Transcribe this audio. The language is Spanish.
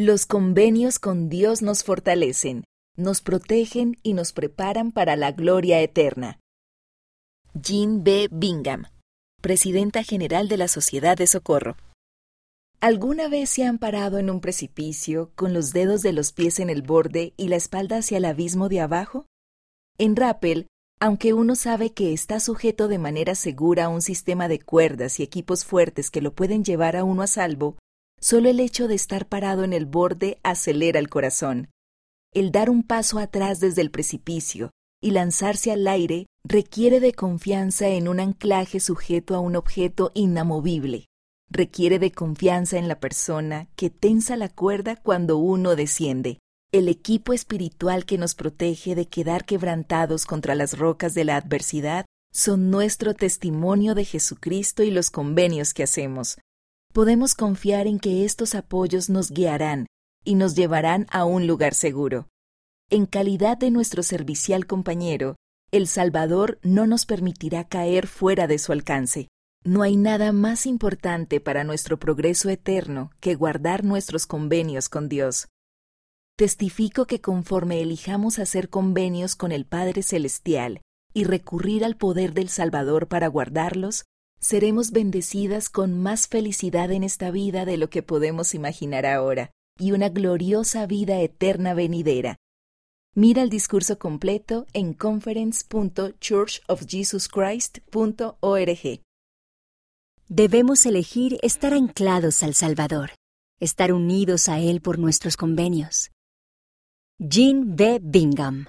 Los convenios con Dios nos fortalecen, nos protegen y nos preparan para la gloria eterna. Jean B. Bingham, Presidenta General de la Sociedad de Socorro. ¿Alguna vez se han parado en un precipicio con los dedos de los pies en el borde y la espalda hacia el abismo de abajo? En rappel, aunque uno sabe que está sujeto de manera segura a un sistema de cuerdas y equipos fuertes que lo pueden llevar a uno a salvo, Solo el hecho de estar parado en el borde acelera el corazón. El dar un paso atrás desde el precipicio y lanzarse al aire requiere de confianza en un anclaje sujeto a un objeto inamovible. Requiere de confianza en la persona que tensa la cuerda cuando uno desciende. El equipo espiritual que nos protege de quedar quebrantados contra las rocas de la adversidad son nuestro testimonio de Jesucristo y los convenios que hacemos, podemos confiar en que estos apoyos nos guiarán y nos llevarán a un lugar seguro. En calidad de nuestro servicial compañero, el Salvador no nos permitirá caer fuera de su alcance. No hay nada más importante para nuestro progreso eterno que guardar nuestros convenios con Dios. Testifico que conforme elijamos hacer convenios con el Padre Celestial y recurrir al poder del Salvador para guardarlos, seremos bendecidas con más felicidad en esta vida de lo que podemos imaginar ahora, y una gloriosa vida eterna venidera. Mira el discurso completo en conference.churchofjesuschrist.org. Debemos elegir estar anclados al Salvador, estar unidos a Él por nuestros convenios. Jean B. Bingham